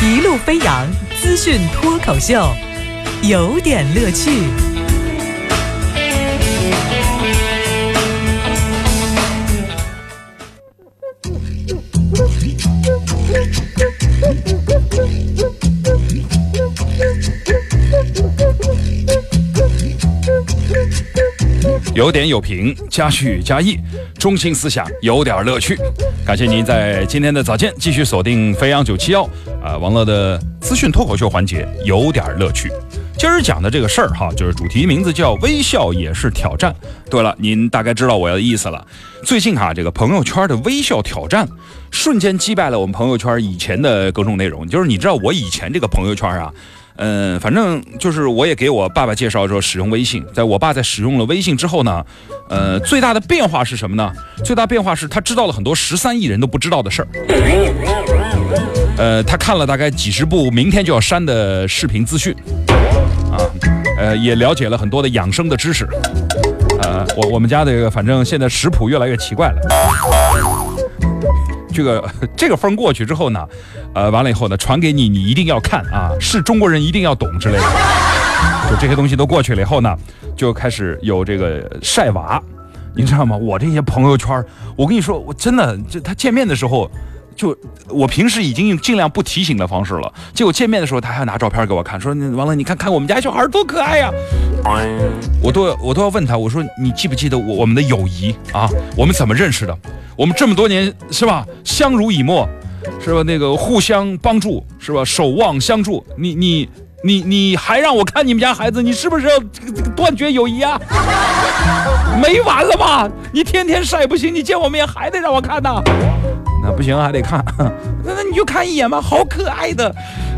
一路飞扬资讯脱口秀，有点乐趣。有点有评，加叙加意，中心思想有点乐趣。感谢您在今天的早间继续锁定飞扬九七幺啊，王乐的资讯脱口秀环节有点乐趣。今儿讲的这个事儿哈，就是主题名字叫“微笑也是挑战”。对了，您大概知道我的意思了。最近哈，这个朋友圈的微笑挑战，瞬间击败了我们朋友圈以前的各种内容。就是你知道我以前这个朋友圈啊。嗯，反正就是我也给我爸爸介绍说使用微信，在我爸在使用了微信之后呢，呃，最大的变化是什么呢？最大变化是他知道了很多十三亿人都不知道的事儿。呃，他看了大概几十部明天就要删的视频资讯，啊，呃，也了解了很多的养生的知识。呃，我我们家这个反正现在食谱越来越奇怪了。这个 这个风过去之后呢，呃，完了以后呢，传给你，你一定要看啊，是中国人一定要懂之类的。就这些东西都过去了以后呢，就开始有这个晒娃，你知道吗？我这些朋友圈，我跟你说，我真的，这他见面的时候，就我平时已经用尽量不提醒的方式了，结果见面的时候，他还要拿照片给我看，说完了，你看看我们家小孩多可爱呀。我都我都要问他，我说你记不记得我我们的友谊啊？我们怎么认识的？我们这么多年是吧，相濡以沫，是吧？那个互相帮助是吧？守望相助，你你你你还让我看你们家孩子，你是不是要这个断绝友谊啊？没完了吧？你天天晒不行，你见我面还得让我看呐？不行，还得看，那那你就看一眼吧，好可爱的。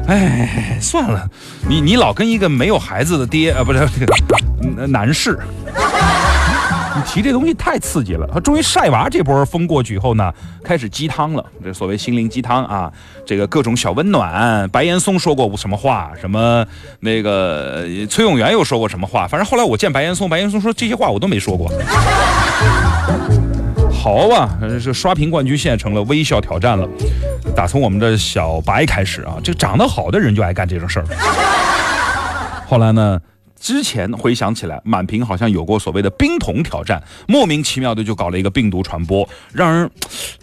哎，算了，你你老跟一个没有孩子的爹啊，不是这个男士。你提这东西太刺激了。他终于晒娃这波风过去以后呢，开始鸡汤了。这所谓心灵鸡汤啊，这个各种小温暖。白岩松说过什么话？什么那个崔永元又说过什么话？反正后来我见白岩松，白岩松说这些话我都没说过。好啊，这刷屏冠军现在成了微笑挑战了。打从我们的小白开始啊，这长得好的人就爱干这种事儿。后来呢？之前回想起来，满屏好像有过所谓的冰桶挑战，莫名其妙的就搞了一个病毒传播，让人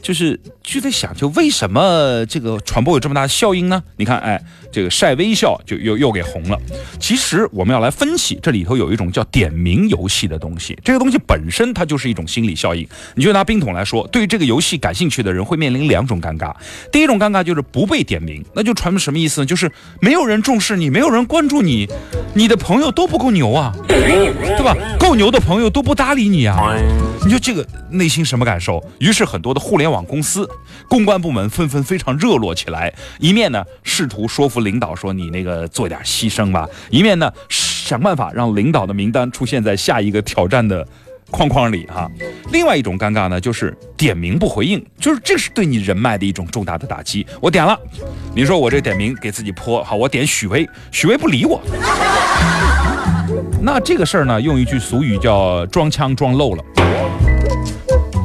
就是就在想，就为什么这个传播有这么大的效应呢？你看，哎，这个晒微笑就又又给红了。其实我们要来分析，这里头有一种叫点名游戏的东西，这个东西本身它就是一种心理效应。你就拿冰桶来说，对于这个游戏感兴趣的人会面临两种尴尬。第一种尴尬就是不被点名，那就传什么意思呢？就是没有人重视你，没有人关注你，你的朋友都。不够牛啊，对吧？够牛的朋友都不搭理你啊，你说这个内心什么感受？于是很多的互联网公司、公关部门纷纷非常热络起来，一面呢试图说服领导说你那个做点牺牲吧，一面呢想办法让领导的名单出现在下一个挑战的。框框里哈，另外一种尴尬呢，就是点名不回应，就是这是对你人脉的一种重大的打击。我点了，你说我这点名给自己泼好，我点许巍，许巍不理我，那这个事儿呢，用一句俗语叫装腔装漏了，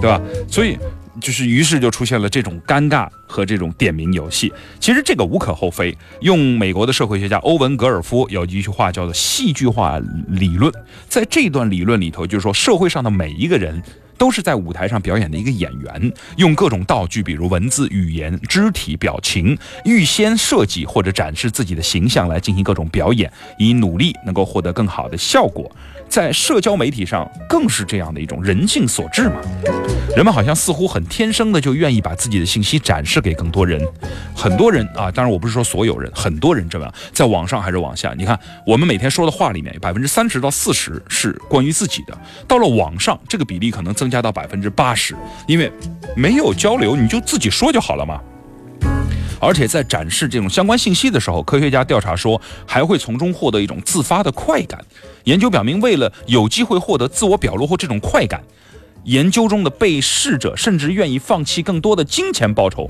对吧？所以。就是，于是就出现了这种尴尬和这种点名游戏。其实这个无可厚非。用美国的社会学家欧文·格尔夫有一句话叫做“戏剧化理论”。在这段理论里头，就是说社会上的每一个人都是在舞台上表演的一个演员，用各种道具，比如文字、语言、肢体表情，预先设计或者展示自己的形象来进行各种表演，以努力能够获得更好的效果。在社交媒体上，更是这样的一种人性所致嘛。人们好像似乎很天生的就愿意把自己的信息展示给更多人。很多人啊，当然我不是说所有人，很多人这样，在网上还是网下。你看，我们每天说的话里面，百分之三十到四十是关于自己的。到了网上，这个比例可能增加到百分之八十，因为没有交流，你就自己说就好了嘛。而且在展示这种相关信息的时候，科学家调查说，还会从中获得一种自发的快感。研究表明，为了有机会获得自我表露或这种快感，研究中的被试者甚至愿意放弃更多的金钱报酬。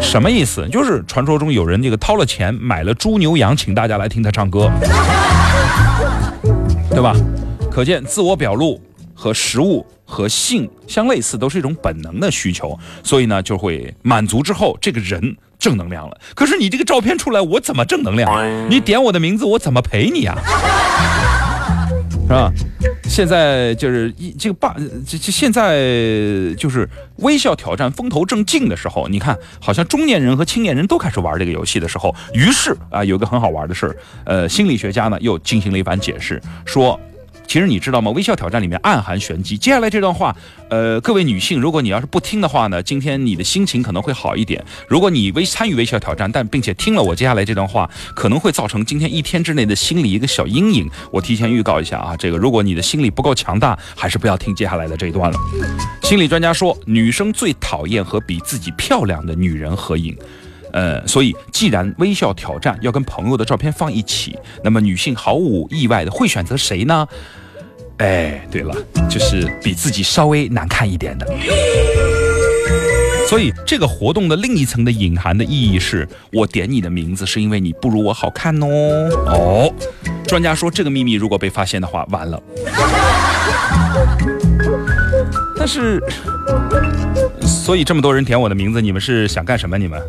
什么意思？就是传说中有人这个掏了钱买了猪牛羊，请大家来听他唱歌，对吧？可见自我表露和食物。和性相类似，都是一种本能的需求，所以呢，就会满足之后，这个人正能量了。可是你这个照片出来，我怎么正能量？你点我的名字，我怎么陪你啊？是吧？现在就是一这个霸，这这现在就是微笑挑战风头正劲的时候。你看，好像中年人和青年人都开始玩这个游戏的时候，于是啊，有个很好玩的事儿，呃，心理学家呢又进行了一番解释，说。其实你知道吗？微笑挑战里面暗含玄机。接下来这段话，呃，各位女性，如果你要是不听的话呢，今天你的心情可能会好一点。如果你微参与微笑挑战，但并且听了我接下来这段话，可能会造成今天一天之内的心理一个小阴影。我提前预告一下啊，这个如果你的心理不够强大，还是不要听接下来的这一段了。心理专家说，女生最讨厌和比自己漂亮的女人合影。呃，所以既然微笑挑战要跟朋友的照片放一起，那么女性毫无意外的会选择谁呢？哎，对了，就是比自己稍微难看一点的。所以这个活动的另一层的隐含的意义是，我点你的名字是因为你不如我好看哦。哦，专家说这个秘密如果被发现的话，完了。但是，所以这么多人点我的名字，你们是想干什么？你们？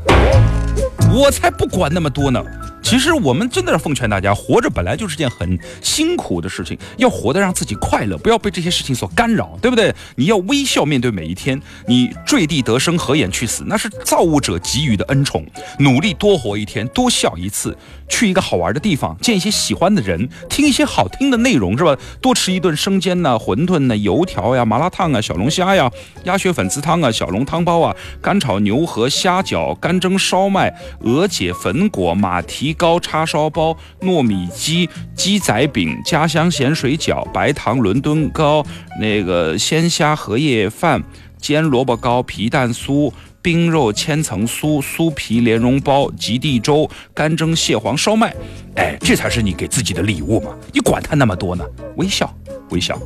我才不管那么多呢。其实我们真的要奉劝大家，活着本来就是件很辛苦的事情，要活得让自己快乐，不要被这些事情所干扰，对不对？你要微笑面对每一天，你坠地得生，合眼去死，那是造物者给予的恩宠。努力多活一天，多笑一次，去一个好玩的地方，见一些喜欢的人，听一些好听的内容，是吧？多吃一顿生煎呐、馄饨呐、油条呀、麻辣烫啊、小龙虾呀、鸭血粉丝汤啊、小笼汤包啊、干炒牛河、虾饺、干蒸烧麦、鹅姐粉果、马蹄。糕叉烧包、糯米鸡、鸡仔饼、家乡咸水饺、白糖伦敦糕、那个鲜虾荷叶饭、煎萝卜糕、皮蛋酥、冰肉千层酥、酥皮莲蓉包、极地粥、干蒸蟹黄烧麦，哎，这才是你给自己的礼物嘛！你管他那么多呢？微笑，微笑。